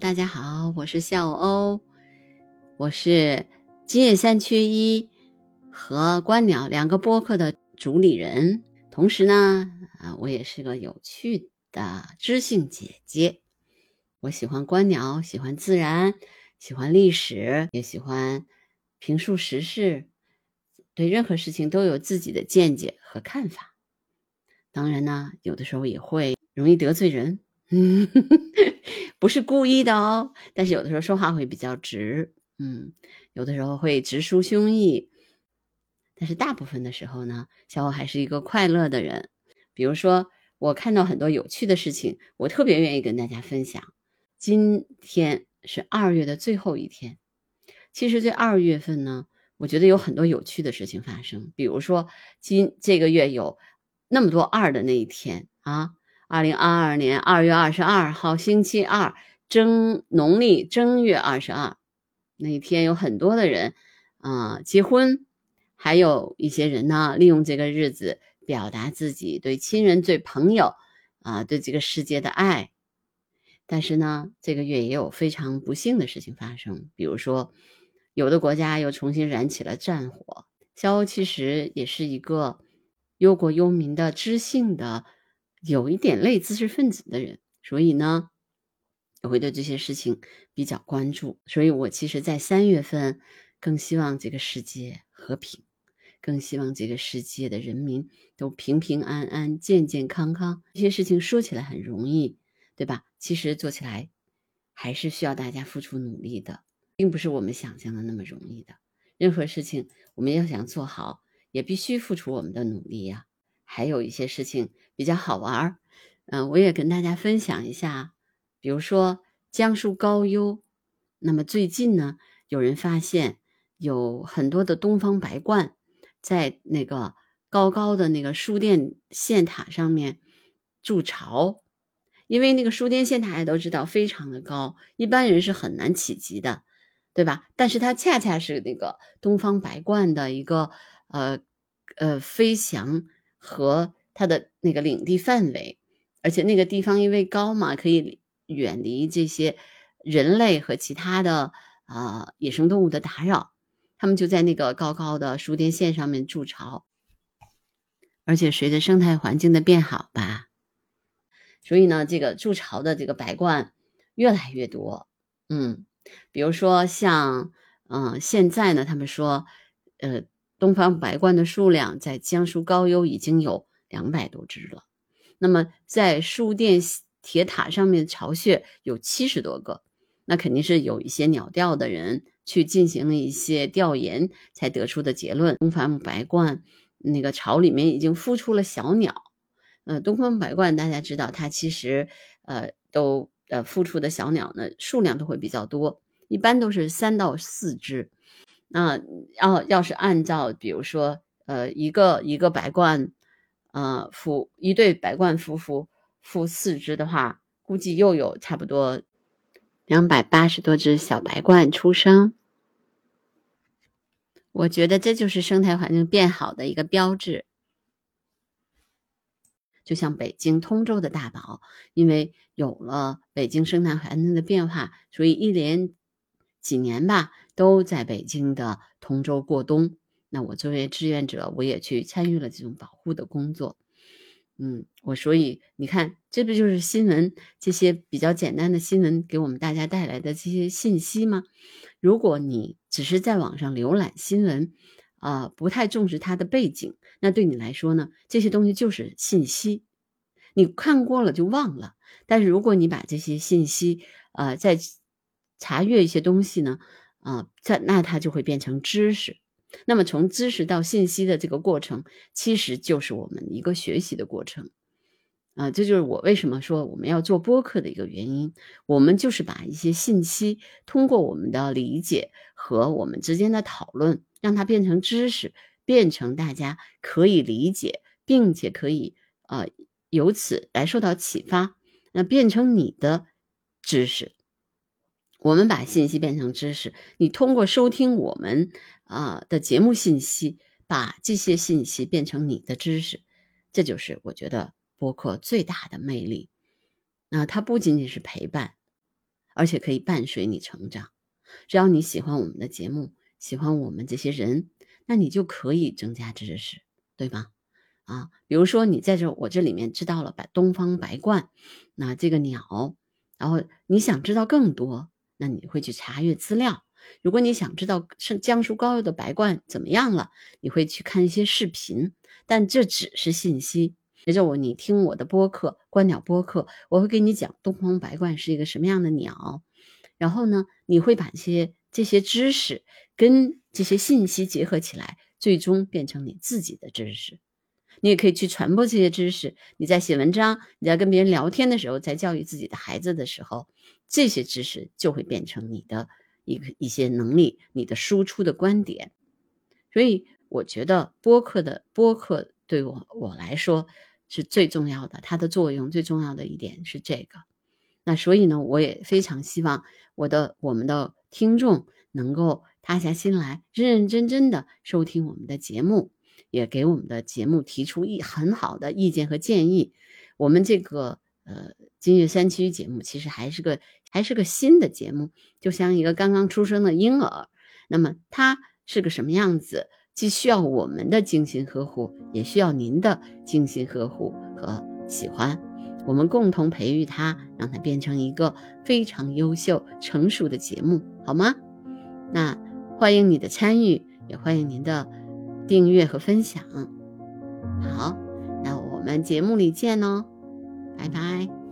大家好，我是笑欧，我是今夜三缺一和观鸟两个播客的主理人，同时呢，啊，我也是个有趣的知性姐姐。我喜欢观鸟，喜欢自然，喜欢历史，也喜欢评述时事，对任何事情都有自己的见解和看法。当然呢，有的时候也会容易得罪人。嗯，不是故意的哦，但是有的时候说话会比较直，嗯，有的时候会直抒胸臆，但是大部分的时候呢，小欧还是一个快乐的人。比如说，我看到很多有趣的事情，我特别愿意跟大家分享。今天是二月的最后一天，其实这二月份呢，我觉得有很多有趣的事情发生。比如说，今这个月有那么多二的那一天啊。二零二二年二月二十二号星期二，正农历正月二十二那一天，有很多的人啊结婚，还有一些人呢利用这个日子表达自己对亲人、对朋友啊对这个世界的爱。但是呢，这个月也有非常不幸的事情发生，比如说，有的国家又重新燃起了战火。肖欧其实也是一个忧国忧民的知性的。有一点类知识分子的人，所以呢，我会对这些事情比较关注。所以我其实，在三月份更希望这个世界和平，更希望这个世界的人民都平平安安、健健康康。这些事情说起来很容易，对吧？其实做起来还是需要大家付出努力的，并不是我们想象的那么容易的。任何事情我们要想做好，也必须付出我们的努力呀。还有一些事情比较好玩儿，嗯，我也跟大家分享一下。比如说江苏高邮，那么最近呢，有人发现有很多的东方白鹳在那个高高的那个输电线塔上面筑巢，因为那个输电线塔大家都知道非常的高，一般人是很难企及的，对吧？但是它恰恰是那个东方白鹳的一个呃呃飞翔。和它的那个领地范围，而且那个地方因为高嘛，可以远离这些人类和其他的啊野生动物的打扰，他们就在那个高高的输电线上面筑巢。而且随着生态环境的变好吧，所以呢，这个筑巢的这个白鹳越来越多。嗯，比如说像嗯现在呢，他们说呃。东方白鹳的数量在江苏高邮已经有两百多只了，那么在输电铁塔上面巢穴有七十多个，那肯定是有一些鸟调的人去进行了一些调研才得出的结论。东方白鹳那个巢里面已经孵出了小鸟，呃，东方白鹳大家知道，它其实呃都呃孵出的小鸟呢数量都会比较多，一般都是三到四只。那要要是按照，比如说，呃，一个一个白鹳，呃，孵一对白鹳夫妇孵四只的话，估计又有差不多两百八十多只小白鹳出生。我觉得这就是生态环境变好的一个标志。就像北京通州的大宝，因为有了北京生态环境的变化，所以一连几年吧。都在北京的通州过冬，那我作为志愿者，我也去参与了这种保护的工作。嗯，我所以你看，这不就是新闻这些比较简单的新闻给我们大家带来的这些信息吗？如果你只是在网上浏览新闻，啊，不太重视它的背景，那对你来说呢，这些东西就是信息，你看过了就忘了。但是如果你把这些信息，呃，再查阅一些东西呢？啊，这那它就会变成知识。那么从知识到信息的这个过程，其实就是我们一个学习的过程。啊，这就是我为什么说我们要做播客的一个原因。我们就是把一些信息通过我们的理解和我们之间的讨论，让它变成知识，变成大家可以理解，并且可以啊由此来受到启发，那变成你的知识。我们把信息变成知识，你通过收听我们啊的节目信息，把这些信息变成你的知识，这就是我觉得播客最大的魅力。那它不仅仅是陪伴，而且可以伴随你成长。只要你喜欢我们的节目，喜欢我们这些人，那你就可以增加知识，对吧？啊，比如说你在这我这里面知道了白东方白鹳，那这个鸟，然后你想知道更多，那你会去查阅资料。如果你想知道是江苏高邮的白鹳怎么样了，你会去看一些视频。但这只是信息。随着我，你听我的播客《观鸟播客》，我会给你讲东方白鹳是一个什么样的鸟。然后呢，你会把些这些知识跟这些信息结合起来，最终变成你自己的知识。你也可以去传播这些知识。你在写文章，你在跟别人聊天的时候，在教育自己的孩子的时候，这些知识就会变成你的一个一些能力，你的输出的观点。所以，我觉得播客的播客对我我来说是最重要的，它的作用最重要的一点是这个。那所以呢，我也非常希望我的我们的听众能够踏下心来，认认真真的收听我们的节目。也给我们的节目提出一很好的意见和建议。我们这个呃金月三区节目其实还是个还是个新的节目，就像一个刚刚出生的婴儿。那么它是个什么样子？既需要我们的精心呵护，也需要您的精心呵护和喜欢。我们共同培育它，让它变成一个非常优秀、成熟的节目，好吗？那欢迎你的参与，也欢迎您的。订阅和分享，好，那我们节目里见哦，拜拜。